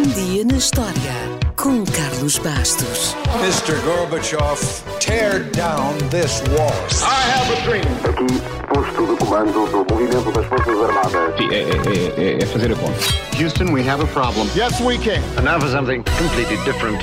Um dia na história com Carlos Bastos. Mr. Gorbachev, tear down this wall. I have a dream. Aqui, posto de comando do movimento das Forças Armadas. Sim, é, é- é- é fazer a conta. Houston, we have a problem. Yes, we can. And now for something completely different.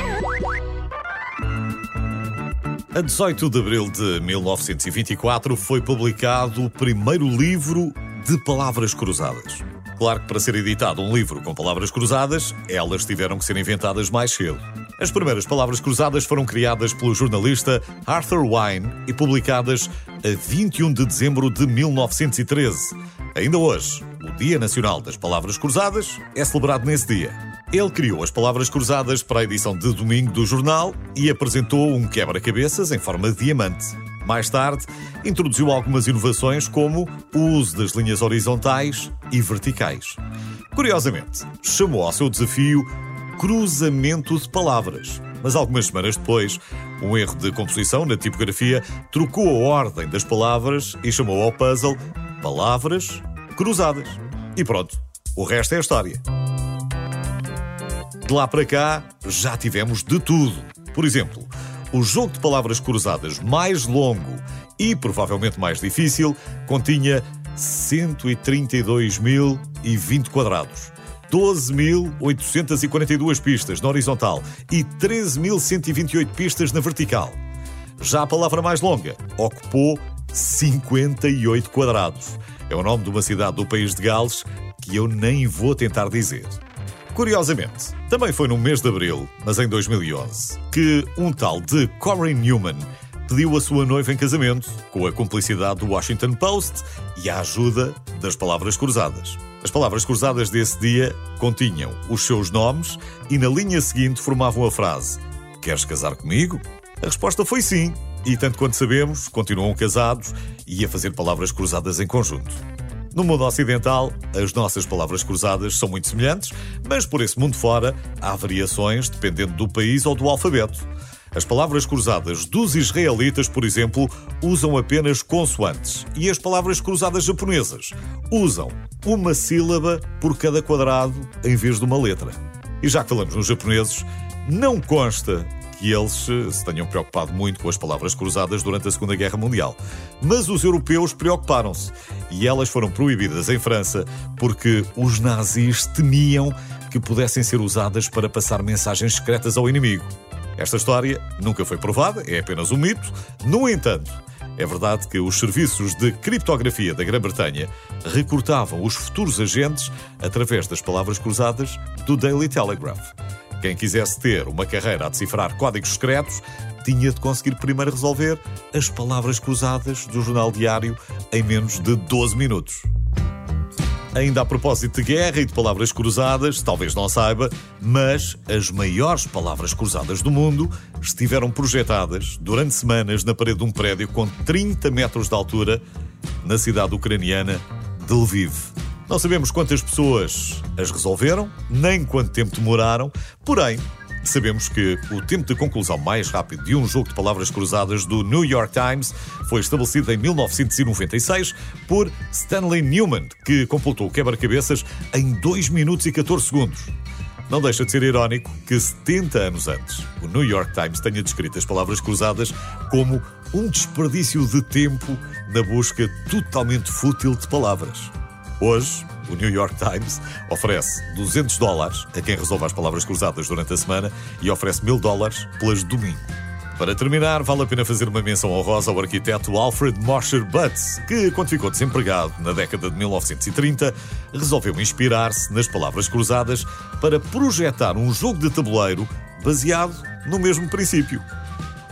A 18 de abril de 1924 foi publicado o primeiro livro de palavras cruzadas. Claro que para ser editado um livro com palavras cruzadas, elas tiveram que ser inventadas mais cedo. As primeiras palavras cruzadas foram criadas pelo jornalista Arthur Wine e publicadas a 21 de dezembro de 1913. Ainda hoje, o Dia Nacional das Palavras Cruzadas é celebrado nesse dia. Ele criou as palavras cruzadas para a edição de domingo do jornal e apresentou um quebra-cabeças em forma de diamante. Mais tarde, introduziu algumas inovações como o uso das linhas horizontais e verticais. Curiosamente, chamou ao seu desafio cruzamento de palavras. Mas algumas semanas depois, um erro de composição na tipografia trocou a ordem das palavras e chamou ao puzzle palavras cruzadas. E pronto, o resto é história. De lá para cá, já tivemos de tudo. Por exemplo, o jogo de palavras cruzadas mais longo e provavelmente mais difícil continha 132.020 quadrados. 12.842 pistas na horizontal e 13.128 pistas na vertical. Já a palavra mais longa ocupou 58 quadrados. É o nome de uma cidade do país de Gales que eu nem vou tentar dizer. Curiosamente, também foi no mês de abril, mas em 2011, que um tal de Corey Newman pediu a sua noiva em casamento, com a cumplicidade do Washington Post e a ajuda das palavras cruzadas. As palavras cruzadas desse dia continham os seus nomes e na linha seguinte formavam a frase: Queres casar comigo? A resposta foi sim, e tanto quanto sabemos, continuam casados e a fazer palavras cruzadas em conjunto. No mundo ocidental, as nossas palavras cruzadas são muito semelhantes, mas por esse mundo fora há variações dependendo do país ou do alfabeto. As palavras cruzadas dos israelitas, por exemplo, usam apenas consoantes e as palavras cruzadas japonesas usam uma sílaba por cada quadrado em vez de uma letra. E já que falamos nos japoneses, não consta que eles eh, se tenham preocupado muito com as palavras cruzadas durante a Segunda Guerra Mundial. Mas os europeus preocuparam-se e elas foram proibidas em França porque os nazis temiam que pudessem ser usadas para passar mensagens secretas ao inimigo. Esta história nunca foi provada, é apenas um mito. No entanto, é verdade que os serviços de criptografia da Grã-Bretanha recortavam os futuros agentes através das palavras cruzadas do Daily Telegraph. Quem quisesse ter uma carreira a decifrar códigos secretos tinha de conseguir primeiro resolver as palavras cruzadas do jornal diário em menos de 12 minutos. Ainda a propósito de guerra e de palavras cruzadas, talvez não saiba, mas as maiores palavras cruzadas do mundo estiveram projetadas durante semanas na parede de um prédio com 30 metros de altura na cidade ucraniana de Lviv. Não sabemos quantas pessoas as resolveram, nem quanto tempo demoraram, porém, Sabemos que o tempo de conclusão mais rápido de um jogo de palavras cruzadas do New York Times foi estabelecido em 1996 por Stanley Newman, que completou o quebra-cabeças em 2 minutos e 14 segundos. Não deixa de ser irónico que 70 anos antes o New York Times tenha descrito as palavras cruzadas como um desperdício de tempo na busca totalmente fútil de palavras. Hoje, o New York Times oferece 200 dólares a quem resolva as palavras cruzadas durante a semana e oferece 1000 dólares pelas domingo. Para terminar, vale a pena fazer uma menção honrosa ao arquiteto Alfred Mosher Butts, que, quando ficou desempregado na década de 1930, resolveu inspirar-se nas palavras cruzadas para projetar um jogo de tabuleiro baseado no mesmo princípio.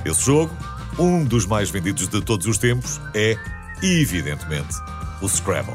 Esse jogo, um dos mais vendidos de todos os tempos, é, evidentemente, o Scrabble.